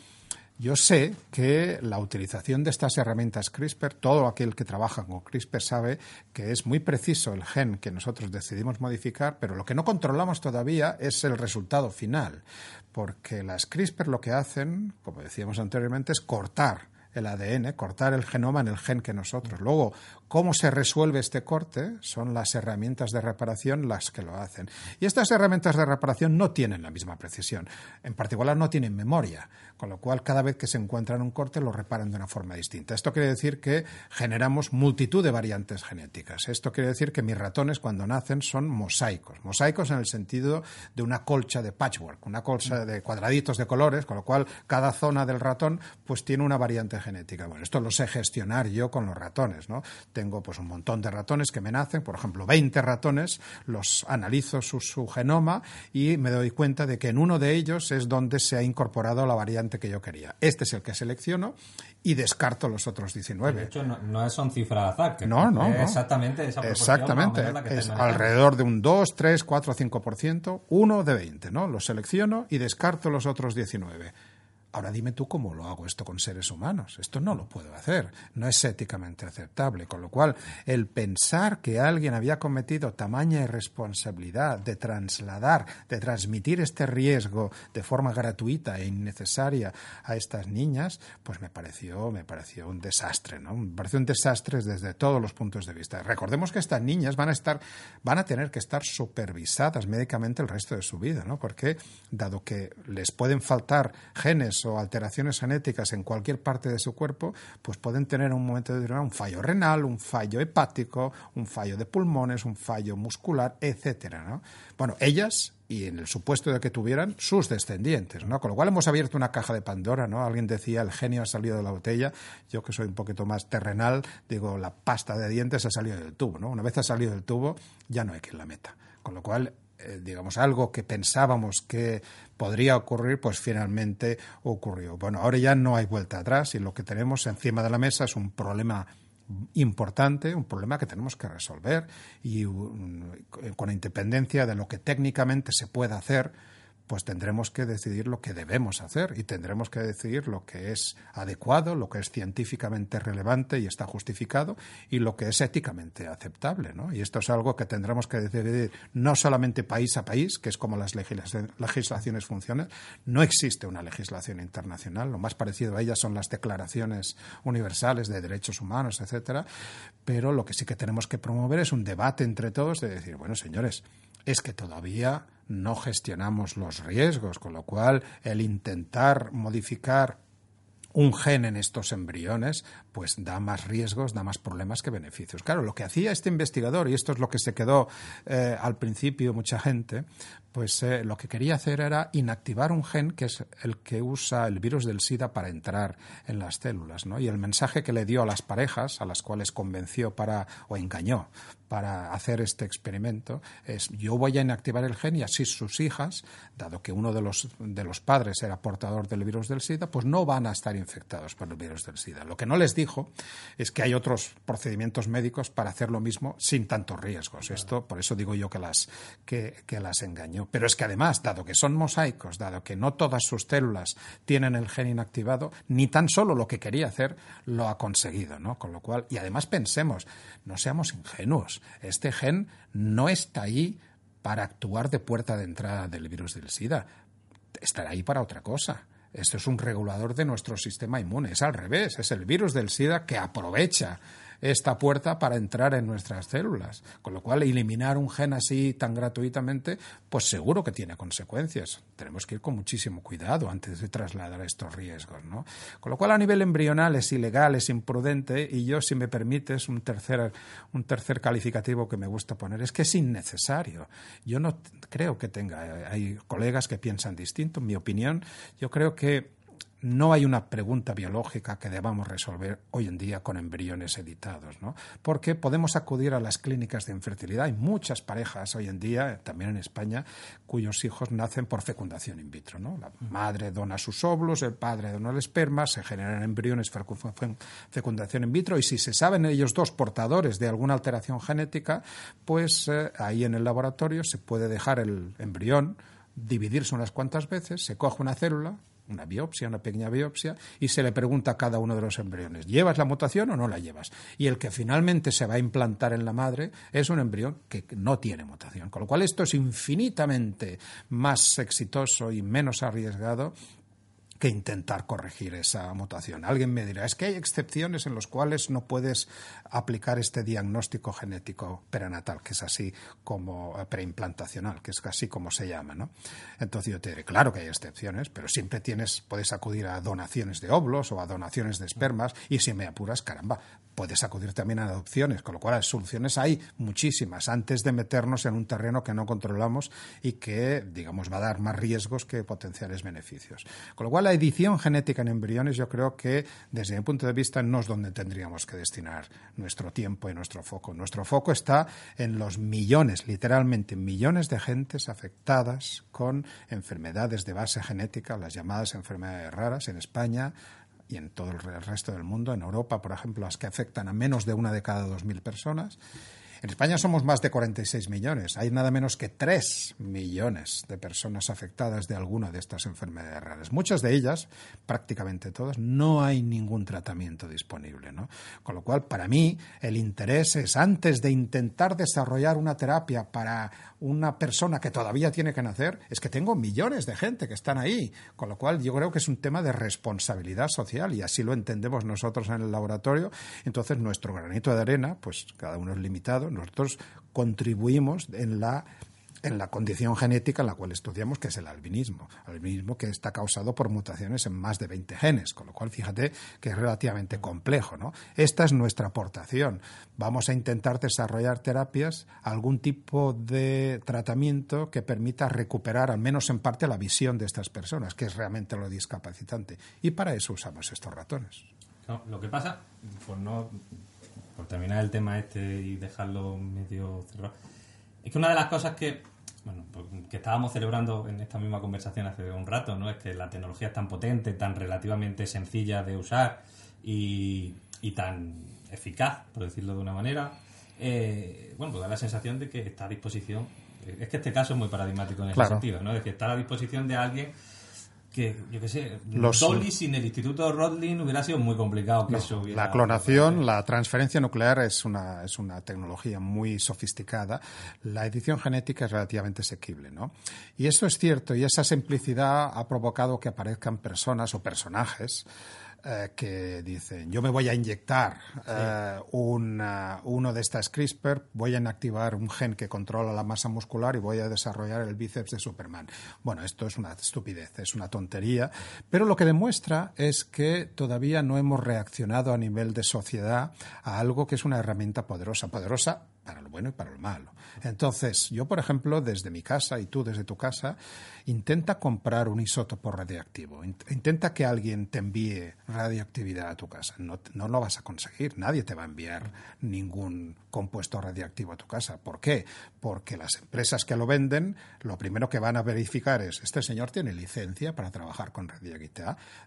yo sé que la utilización de estas herramientas CRISPR, todo aquel que trabaja con CRISPR sabe que es muy preciso el gen que nosotros decidimos modificar, pero lo que no controlamos todavía es el resultado final, porque las CRISPR lo que hacen, como decíamos anteriormente, es cortar el ADN, cortar el genoma en el gen que nosotros. Luego, cómo se resuelve este corte son las herramientas de reparación las que lo hacen. Y estas herramientas de reparación no tienen la misma precisión. En particular, no tienen memoria, con lo cual cada vez que se encuentran un corte lo reparan de una forma distinta. Esto quiere decir que generamos multitud de variantes genéticas. Esto quiere decir que mis ratones cuando nacen son mosaicos. Mosaicos en el sentido de una colcha de patchwork, una colcha de cuadraditos de colores, con lo cual cada zona del ratón pues tiene una variante genética. Bueno, esto lo sé gestionar yo con los ratones, ¿no? Tengo pues un montón de ratones que me nacen, por ejemplo, 20 ratones, los analizo su, su genoma y me doy cuenta de que en uno de ellos es donde se ha incorporado la variante que yo quería. Este es el que selecciono y descarto los otros 19. De hecho, no, son cifras azar, que no, no, exactamente esa Exactamente, es alrededor de un 2, 3, 4, 5%, uno de 20, ¿no? Los selecciono y descarto los otros 19 Ahora dime tú cómo lo hago esto con seres humanos. Esto no lo puedo hacer. No es éticamente aceptable. Con lo cual, el pensar que alguien había cometido tamaña irresponsabilidad de trasladar, de transmitir este riesgo de forma gratuita e innecesaria a estas niñas, pues me pareció, me pareció un desastre, ¿no? Me pareció un desastre desde todos los puntos de vista. Recordemos que estas niñas van a estar, van a tener que estar supervisadas médicamente el resto de su vida, ¿no? Porque, dado que les pueden faltar genes o alteraciones genéticas en cualquier parte de su cuerpo, pues pueden tener en un momento determinado un fallo renal, un fallo hepático, un fallo de pulmones, un fallo muscular, etcétera, ¿no? Bueno, ellas y en el supuesto de que tuvieran sus descendientes, ¿no? Con lo cual hemos abierto una caja de Pandora, ¿no? Alguien decía el genio ha salido de la botella, yo que soy un poquito más terrenal, digo la pasta de dientes ha salido del tubo, ¿no? Una vez ha salido del tubo, ya no hay quien la meta. Con lo cual eh, digamos, algo que pensábamos que podría ocurrir, pues finalmente ocurrió. Bueno, ahora ya no hay vuelta atrás y lo que tenemos encima de la mesa es un problema importante, un problema que tenemos que resolver y con independencia de lo que técnicamente se pueda hacer, pues tendremos que decidir lo que debemos hacer y tendremos que decidir lo que es adecuado, lo que es científicamente relevante y está justificado y lo que es éticamente aceptable. ¿no? Y esto es algo que tendremos que decidir no solamente país a país, que es como las legislaciones funcionan, no existe una legislación internacional, lo más parecido a ellas son las declaraciones universales de derechos humanos, etcétera, pero lo que sí que tenemos que promover es un debate entre todos de decir, bueno, señores, es que todavía no gestionamos los riesgos, con lo cual el intentar modificar un gen en estos embriones, pues da más riesgos, da más problemas que beneficios. Claro, lo que hacía este investigador, y esto es lo que se quedó eh, al principio mucha gente, pues eh, lo que quería hacer era inactivar un gen que es el que usa el virus del SIDA para entrar en las células, ¿no? Y el mensaje que le dio a las parejas, a las cuales convenció para o engañó para hacer este experimento es yo voy a inactivar el gen y así sus hijas, dado que uno de los, de los padres era portador del virus del SIDA, pues no van a estar infectados por el virus del SIDA. Lo que no les dijo es que hay otros procedimientos médicos para hacer lo mismo sin tantos riesgos. Esto, por eso digo yo que las, que, que las engañó. Pero es que además, dado que son mosaicos, dado que no todas sus células tienen el gen inactivado, ni tan solo lo que quería hacer lo ha conseguido, ¿no? Con lo cual, y además pensemos, no seamos ingenuos, este gen no está ahí para actuar de puerta de entrada del virus del SIDA, estará ahí para otra cosa. Esto es un regulador de nuestro sistema inmune, es al revés, es el virus del SIDA que aprovecha esta puerta para entrar en nuestras células. Con lo cual, eliminar un gen así tan gratuitamente, pues seguro que tiene consecuencias. Tenemos que ir con muchísimo cuidado antes de trasladar estos riesgos. ¿no? Con lo cual, a nivel embrional es ilegal, es imprudente y yo, si me permites, un tercer, un tercer calificativo que me gusta poner es que es innecesario. Yo no creo que tenga, hay colegas que piensan distinto, en mi opinión, yo creo que no hay una pregunta biológica que debamos resolver hoy en día con embriones editados, ¿no? Porque podemos acudir a las clínicas de infertilidad. Hay muchas parejas hoy en día, también en España, cuyos hijos nacen por fecundación in vitro, ¿no? La madre dona sus óvulos, el padre dona el esperma, se generan embriones fecundación in vitro y si se saben ellos dos portadores de alguna alteración genética, pues eh, ahí en el laboratorio se puede dejar el embrión dividirse unas cuantas veces, se coge una célula, una biopsia, una pequeña biopsia, y se le pregunta a cada uno de los embriones, ¿llevas la mutación o no la llevas? Y el que finalmente se va a implantar en la madre es un embrión que no tiene mutación. Con lo cual esto es infinitamente más exitoso y menos arriesgado intentar corregir esa mutación. Alguien me dirá, es que hay excepciones en las cuales no puedes aplicar este diagnóstico genético perinatal, que es así como eh, preimplantacional, que es así como se llama, ¿no? Entonces yo te diré, claro que hay excepciones, pero siempre tienes, puedes acudir a donaciones de óvulos o a donaciones de espermas y si me apuras, caramba, puedes acudir también a adopciones, con lo cual las soluciones hay muchísimas antes de meternos en un terreno que no controlamos y que, digamos, va a dar más riesgos que potenciales beneficios. Con lo cual la edición genética en embriones yo creo que desde mi punto de vista no es donde tendríamos que destinar nuestro tiempo y nuestro foco. Nuestro foco está en los millones, literalmente millones de gentes afectadas con enfermedades de base genética, las llamadas enfermedades raras en España, y en todo el resto del mundo, en Europa, por ejemplo, las que afectan a menos de una de cada dos mil personas, En España somos más de 46 millones. Hay nada menos que 3 millones de personas afectadas de alguna de estas enfermedades raras. Muchas de ellas, prácticamente todas, no hay ningún tratamiento disponible. ¿no? Con lo cual, para mí, el interés es antes de intentar desarrollar una terapia para una persona que todavía tiene que nacer, es que tengo millones de gente que están ahí. Con lo cual, yo creo que es un tema de responsabilidad social y así lo entendemos nosotros en el laboratorio. Entonces, nuestro granito de arena, pues cada uno es limitado, nosotros contribuimos en la en la condición genética en la cual estudiamos, que es el albinismo. Albinismo que está causado por mutaciones en más de 20 genes, con lo cual fíjate que es relativamente complejo. ¿no? Esta es nuestra aportación. Vamos a intentar desarrollar terapias, algún tipo de tratamiento que permita recuperar, al menos en parte, la visión de estas personas, que es realmente lo discapacitante. Y para eso usamos estos ratones. lo que pasa, por no por terminar el tema este y dejarlo medio cerrado, es que una de las cosas que bueno, pues, que estábamos celebrando en esta misma conversación hace un rato, ¿no? Es que la tecnología es tan potente, tan relativamente sencilla de usar y, tan eficaz, por decirlo de una manera. Eh, bueno, pues da la sensación de que está a disposición. Es que este caso es muy paradigmático en ese sentido, ¿no? Es que está a disposición de alguien que, yo qué sé, los, Dolly sin el Instituto Rodlin hubiera sido muy complicado que eso La clonación, la transferencia nuclear es una, es una tecnología muy sofisticada. La edición genética es relativamente asequible, ¿no? Y eso es cierto, y esa simplicidad ha provocado que aparezcan personas o personajes eh, que dicen, yo me voy a inyectar eh, uno de estas CRISPR, voy a inactivar un gen que controla la masa muscular y voy a desarrollar el bíceps de Superman. Bueno, esto es una estupidez, es una tontería, pero lo que demuestra es que todavía no hemos reaccionado a nivel de sociedad a algo que es una herramienta poderosa, poderosa para lo bueno y para lo malo. Entonces, yo, por ejemplo, desde mi casa y tú desde tu casa, intenta comprar un isótopo radiactivo. Intenta que alguien te envíe radioactividad a tu casa. No, no lo vas a conseguir. Nadie te va a enviar ningún compuesto radiactivo a tu casa. ¿Por qué? Porque las empresas que lo venden, lo primero que van a verificar es, este señor tiene licencia para trabajar con radioactividad.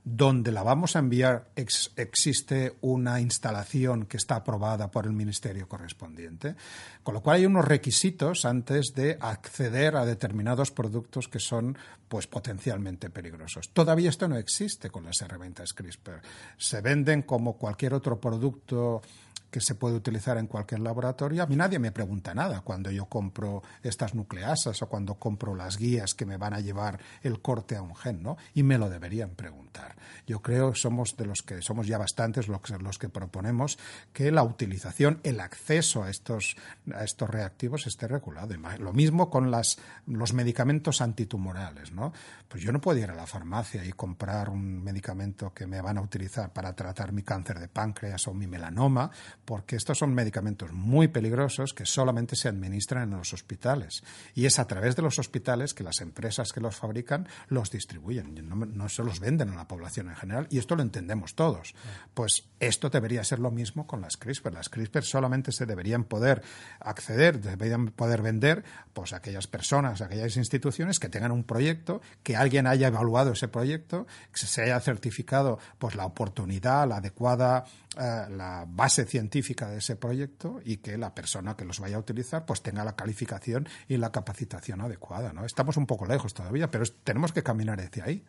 Donde la vamos a enviar existe una instalación que está aprobada por el ministerio correspondiente. Con lo cual hay unos requisitos antes de acceder a determinados productos que son pues potencialmente peligrosos. Todavía esto no existe con las herramientas CRISPR. Se venden como cualquier otro producto que se puede utilizar en cualquier laboratorio. A mí nadie me pregunta nada cuando yo compro estas nucleasas o cuando compro las guías que me van a llevar el corte a un gen, ¿no? Y me lo deberían preguntar. Yo creo somos de los que somos ya bastantes los, los que proponemos que la utilización, el acceso a estos, a estos reactivos esté regulado. Lo mismo con las, los medicamentos antitumorales, ¿no? Pues yo no puedo ir a la farmacia y comprar un medicamento que me van a utilizar para tratar mi cáncer de páncreas o mi melanoma porque estos son medicamentos muy peligrosos que solamente se administran en los hospitales. Y es a través de los hospitales que las empresas que los fabrican los distribuyen. No, se los venden a la población en general. Y esto lo entendemos todos. Pues esto debería ser lo mismo con las CRISPR. Las CRISPR solamente se deberían poder acceder, deberían poder vender pues, a aquellas personas, a aquellas instituciones que tengan un proyecto, que alguien haya evaluado ese proyecto, que se haya certificado pues, la oportunidad, la adecuada eh, la base científica de ese proyecto y que la persona que los vaya a utilizar pues tenga la calificación y la capacitación adecuada. ¿no? Estamos un poco lejos todavía, pero tenemos que caminar hacia ahí.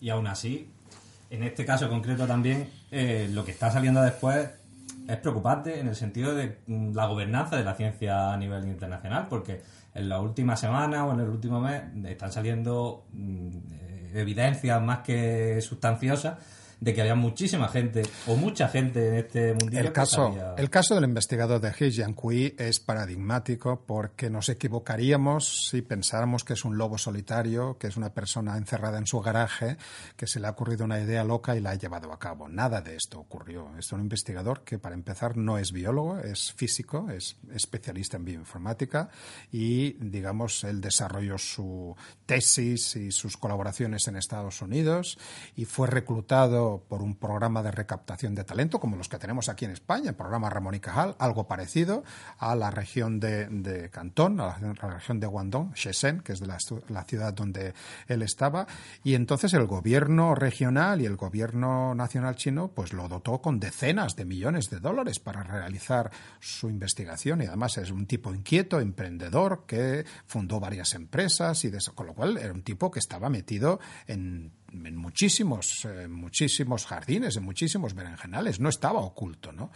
Y aún así, en este caso concreto también, eh, lo que está saliendo después es preocupante en el sentido de mm, la gobernanza de la ciencia a nivel internacional, porque en la última semana o en el último mes están saliendo mm, evidencias más que sustanciosas de que había muchísima gente o mucha gente en este mundial. El caso, el caso del investigador de He Jiankui es paradigmático porque nos equivocaríamos si pensáramos que es un lobo solitario, que es una persona encerrada en su garaje, que se le ha ocurrido una idea loca y la ha llevado a cabo. Nada de esto ocurrió. Es un investigador que, para empezar, no es biólogo, es físico, es especialista en bioinformática y, digamos, él desarrolló su tesis y sus colaboraciones en Estados Unidos y fue reclutado por un programa de recaptación de talento, como los que tenemos aquí en España, el programa Ramón y Cajal, algo parecido a la región de, Cantón, a la, región de Guangdong, Shenzhen, que es de la, la, ciudad donde él estaba, y entonces el gobierno regional y el gobierno nacional chino pues lo dotó con decenas de millones de dólares para realizar su investigación. Y además es un tipo inquieto, emprendedor, que fundó varias empresas y de eso, con lo cual era un tipo que estaba metido en en muchísimos, eh, muchísimos jardines, en muchísimos berenjenales, no estaba oculto, ¿no?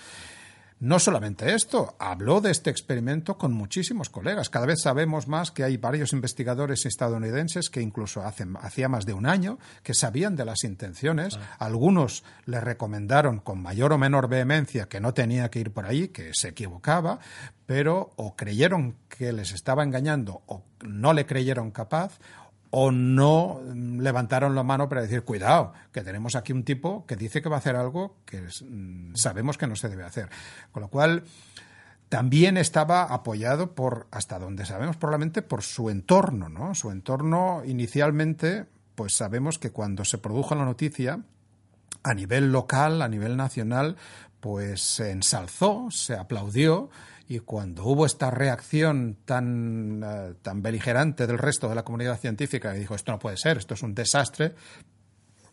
No solamente esto, habló de este experimento con muchísimos colegas. Cada vez sabemos más que hay varios investigadores estadounidenses que incluso hace, hacía más de un año que sabían de las intenciones. Ah. Algunos le recomendaron con mayor o menor vehemencia que no tenía que ir por ahí, que se equivocaba, pero o creyeron que les estaba engañando o no le creyeron capaz o no levantaron la mano para decir, cuidado, que tenemos aquí un tipo que dice que va a hacer algo que mm, sabemos que no se debe hacer. Con lo cual, también estaba apoyado por, hasta donde sabemos, probablemente por su entorno, ¿no? Su entorno inicialmente, pues sabemos que cuando se produjo la noticia, a nivel local, a nivel nacional, pues se ensalzó, se aplaudió, y cuando hubo esta reacción tan, eh, tan beligerante del resto de la comunidad científica que dijo esto no puede ser, esto es un desastre,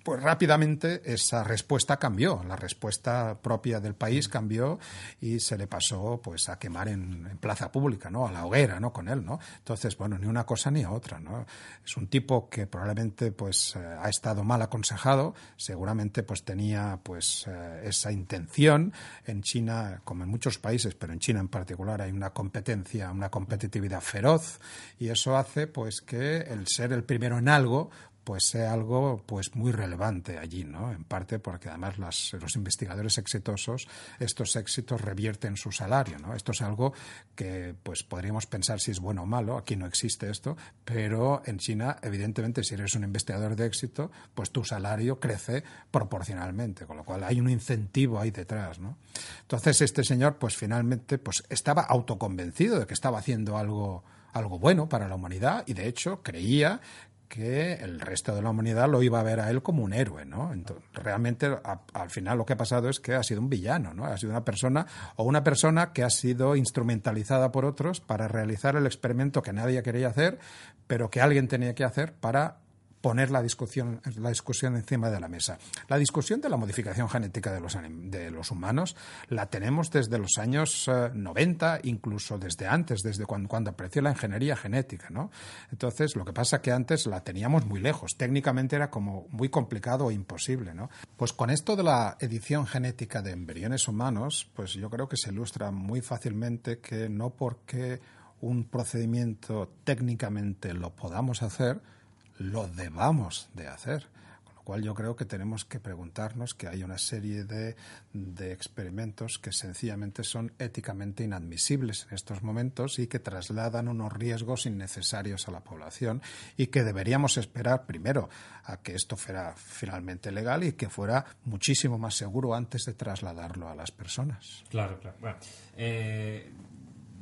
pues rápidamente esa respuesta cambió, la respuesta propia del país cambió y se le pasó pues a quemar en, plaza pública, ¿no? A la hoguera, ¿no? Con él, ¿no? Entonces, bueno, ni una cosa ni otra, ¿no? Es un tipo que probablemente pues eh, ha estado mal aconsejado, seguramente pues tenía pues eh, esa intención. En China, como en muchos países, pero en China en particular hay una competencia, una competitividad feroz y eso hace pues que el ser el primero en algo pues sea algo pues muy relevante allí, ¿no? En parte porque además los investigadores exitosos estos éxitos revierten su salario, ¿no? Esto es algo que pues podríamos pensar si es bueno o malo, aquí no existe esto, pero en China evidentemente si eres un investigador de éxito, pues tu salario crece proporcionalmente, con lo cual hay un incentivo ahí detrás, ¿no? Entonces este señor pues finalmente pues estaba autoconvencido de que estaba haciendo algo algo bueno para la humanidad y de hecho creía que el resto de la humanidad lo iba a ver a él como un héroe, ¿no? Entonces, realmente al final lo que ha pasado es que ha sido un villano, ¿no? Ha sido una persona o una persona que ha sido instrumentalizada por otros para realizar el experimento que nadie quería hacer, pero que alguien tenía que hacer para poner la discusión, la discusión encima de la mesa. La discusión de la modificación genética de los, de los humanos la tenemos desde los años 90, eh, incluso desde antes, desde cuando, cuando apareció la ingeniería genética. ¿no? Entonces, lo que pasa es que antes la teníamos muy lejos. Técnicamente era como muy complicado o imposible. ¿no? Pues con esto de la edición genética de embriones humanos, pues yo creo que se ilustra muy fácilmente que no porque un procedimiento técnicamente lo podamos hacer, lo debamos de hacer. Con lo cual yo creo que tenemos que preguntarnos que hay una serie de, de experimentos que sencillamente son éticamente inadmisibles en estos momentos y que trasladan unos riesgos innecesarios a la población y que deberíamos esperar primero a que esto fuera finalmente legal y que fuera muchísimo más seguro antes de trasladarlo a las personas. Claro, claro. Bueno, eh,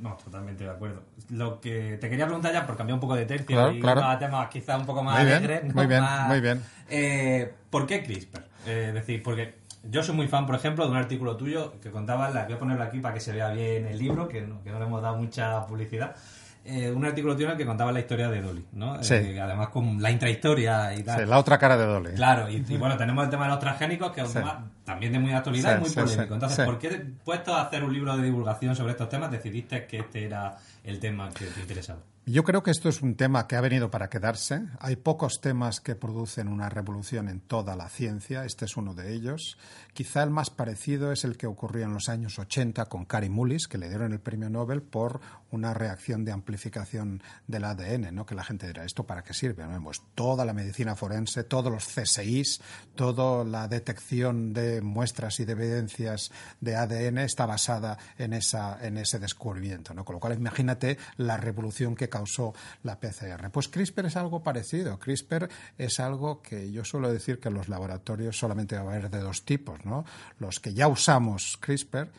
no, totalmente de acuerdo. Lo que te quería preguntar ya, por cambiar un poco de tercio y a temas quizá un poco más alegres. Muy bien, muy bien. Eh, ¿Por qué CRISPR? Eh, es decir, porque yo soy muy fan, por ejemplo, de un artículo tuyo que contaba, la voy a ponerlo aquí para que se vea bien el libro, que no, que no le hemos dado mucha publicidad. Eh, un artículo tuyo que contaba la historia de Dolly, ¿no? Sí. Eh, además con la intrahistoria y tal. Sí, la otra cara de Dolly. Claro, y, bueno, tenemos el tema de los transgénicos, que es también de muy actualidad y muy polémico. Entonces, ¿por qué, puesto a hacer un libro de divulgación sobre estos temas, decidiste que este era el tema que te interesaba? Yo creo que esto es un tema que ha venido para quedarse. Hay pocos temas que producen una revolución en toda la ciencia. Este es uno de ellos. Quizá el más parecido es el que ocurrió en los años 80 con Kari Mullis, que le dieron el premio Nobel por una reacción de amplificación del ADN, ¿no? Que la gente dirá, ¿esto para qué sirve? Pues toda la medicina forense, todos los CSIs, toda la detección de muestras y de evidencias de ADN está basada en, esa, en ese descubrimiento, ¿no? Con lo cual, imagínate la revolución que causó la PCR. Pues CRISPR es algo parecido. CRISPR es algo que yo suelo decir que en los laboratorios solamente va a haber de dos tipos, ¿no? Los que ya usamos CRISPR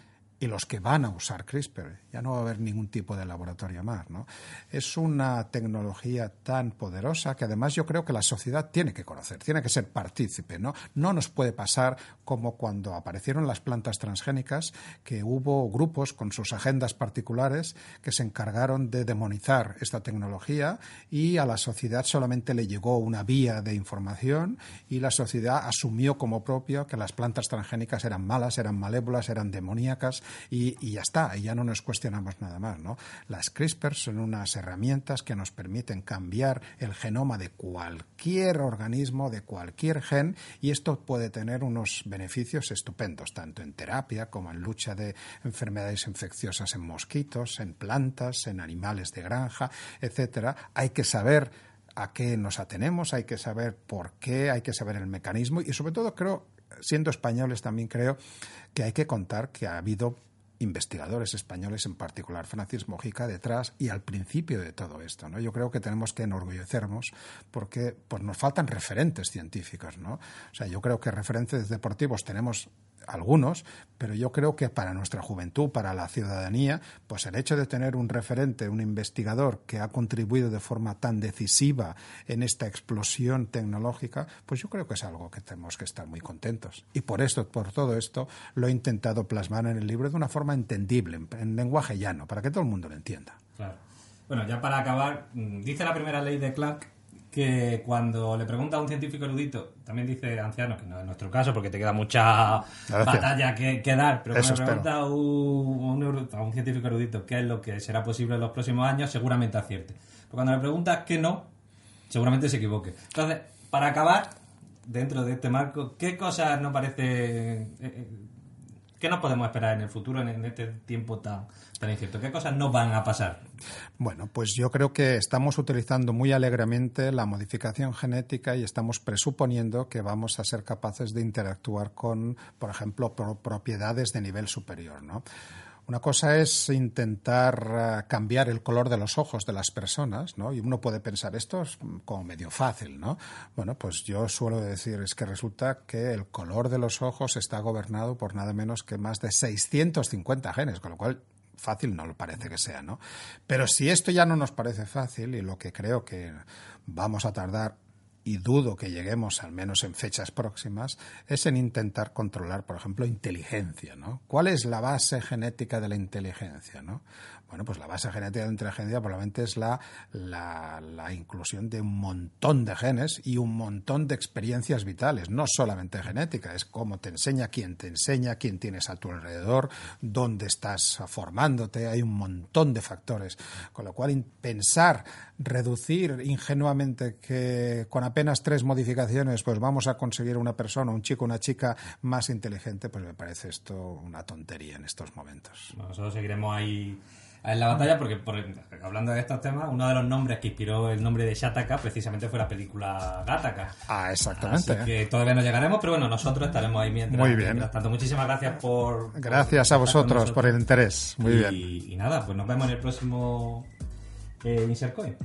y los que van a usar CRISPR. Ya no va a haber ningún tipo de laboratorio más. ¿no? Es una tecnología tan poderosa que además yo creo que la sociedad tiene que conocer, tiene que ser partícipe. No, no nos puede pasar como cuando aparecieron las plantas transgénicas, que hubo grupos con sus agendas particulares que se encargaron de demonizar esta tecnología y a la sociedad solamente le llegó una vía de información y la sociedad asumió como propio que las plantas transgénicas eran malas, eran malévolas, eran demoníacas y, y ya está, y ya no nos nada más. ¿no? Las CRISPR son unas herramientas que nos permiten cambiar el genoma de cualquier organismo, de cualquier gen, y esto puede tener unos beneficios estupendos, tanto en terapia como en lucha de enfermedades infecciosas en mosquitos, en plantas, en animales de granja, etcétera. Hay que saber a qué nos atenemos, hay que saber por qué, hay que saber el mecanismo y sobre todo creo, siendo españoles también creo que hay que contar que ha habido investigadores españoles, en particular Francis Mojica, detrás y al principio de todo esto. ¿no? Yo creo que tenemos que enorgullecernos porque pues, nos faltan referentes científicos. ¿no? O sea, yo creo que referentes deportivos tenemos algunos, pero yo creo que para nuestra juventud, para la ciudadanía, pues el hecho de tener un referente, un investigador que ha contribuido de forma tan decisiva en esta explosión tecnológica, pues yo creo que es algo que tenemos que estar muy contentos. Y por esto, por todo esto, lo he intentado plasmar en el libro de una forma entendible, en lenguaje llano, para que todo el mundo lo entienda. Claro. Bueno, ya para acabar, mm, dice la primera ley de Clark que cuando le pregunta a un científico erudito, también dice anciano, que no es nuestro caso porque te queda mucha batalla que, dar, pero cuando le pregunta a un, a un, científico erudito qué es lo que será posible en los próximos años, seguramente acierte. Pero cuando le preguntas qué no, seguramente se equivoque. Entonces, para acabar, dentro de este marco, ¿qué cosas no parece... Eh, eh, ¿Qué nos podemos esperar en el futuro, en este tiempo tan, tan incierto? ¿Qué cosas no van a pasar? Bueno, pues yo creo que estamos utilizando muy alegremente la modificación genética y estamos presuponiendo que vamos a ser capaces de interactuar con, por ejemplo, propiedades de nivel superior, ¿no? Una cosa es intentar eh, cambiar el color de los ojos de las personas, ¿no? Y uno puede pensar, esto es como medio fácil, ¿no? Bueno, pues yo suelo decir, es que resulta que el color de los ojos está gobernado por nada menos que más de 650 genes, con lo cual fácil no lo parece que sea, ¿no? Pero si esto ya no nos parece fácil y lo que creo que vamos a tardar y dudo que lleguemos al menos en fechas próximas, es en intentar controlar, por ejemplo, inteligencia, ¿no? ¿Cuál es la base genética de la inteligencia, no? Bueno, pues la base genética de inteligencia probablemente es la, la, inclusión de un montón de genes y un montón de experiencias vitales, no solamente genética, es cómo te enseña, quién te enseña, quién tienes a tu alrededor, dónde estás formándote, hay un montón de factores. Con lo cual, pensar, reducir ingenuamente que con apenas tres modificaciones pues vamos a conseguir una persona, un chico, una chica más inteligente, pues me parece esto una tontería en estos momentos. Nosotros seguiremos ahí en la batalla porque, hablando de estos temas, uno de los nombres que inspiró el nombre de Shataka precisamente fue la película Gataka. Ah, exactamente. Así que todavía no llegaremos, pero bueno, nosotros estaremos ahí mientras. Muy bien. tanto, muchísimas gracias por... Gracias a vosotros por el interés. Muy bien. Y nada, pues nos vemos en el próximo eh, Insert Coin.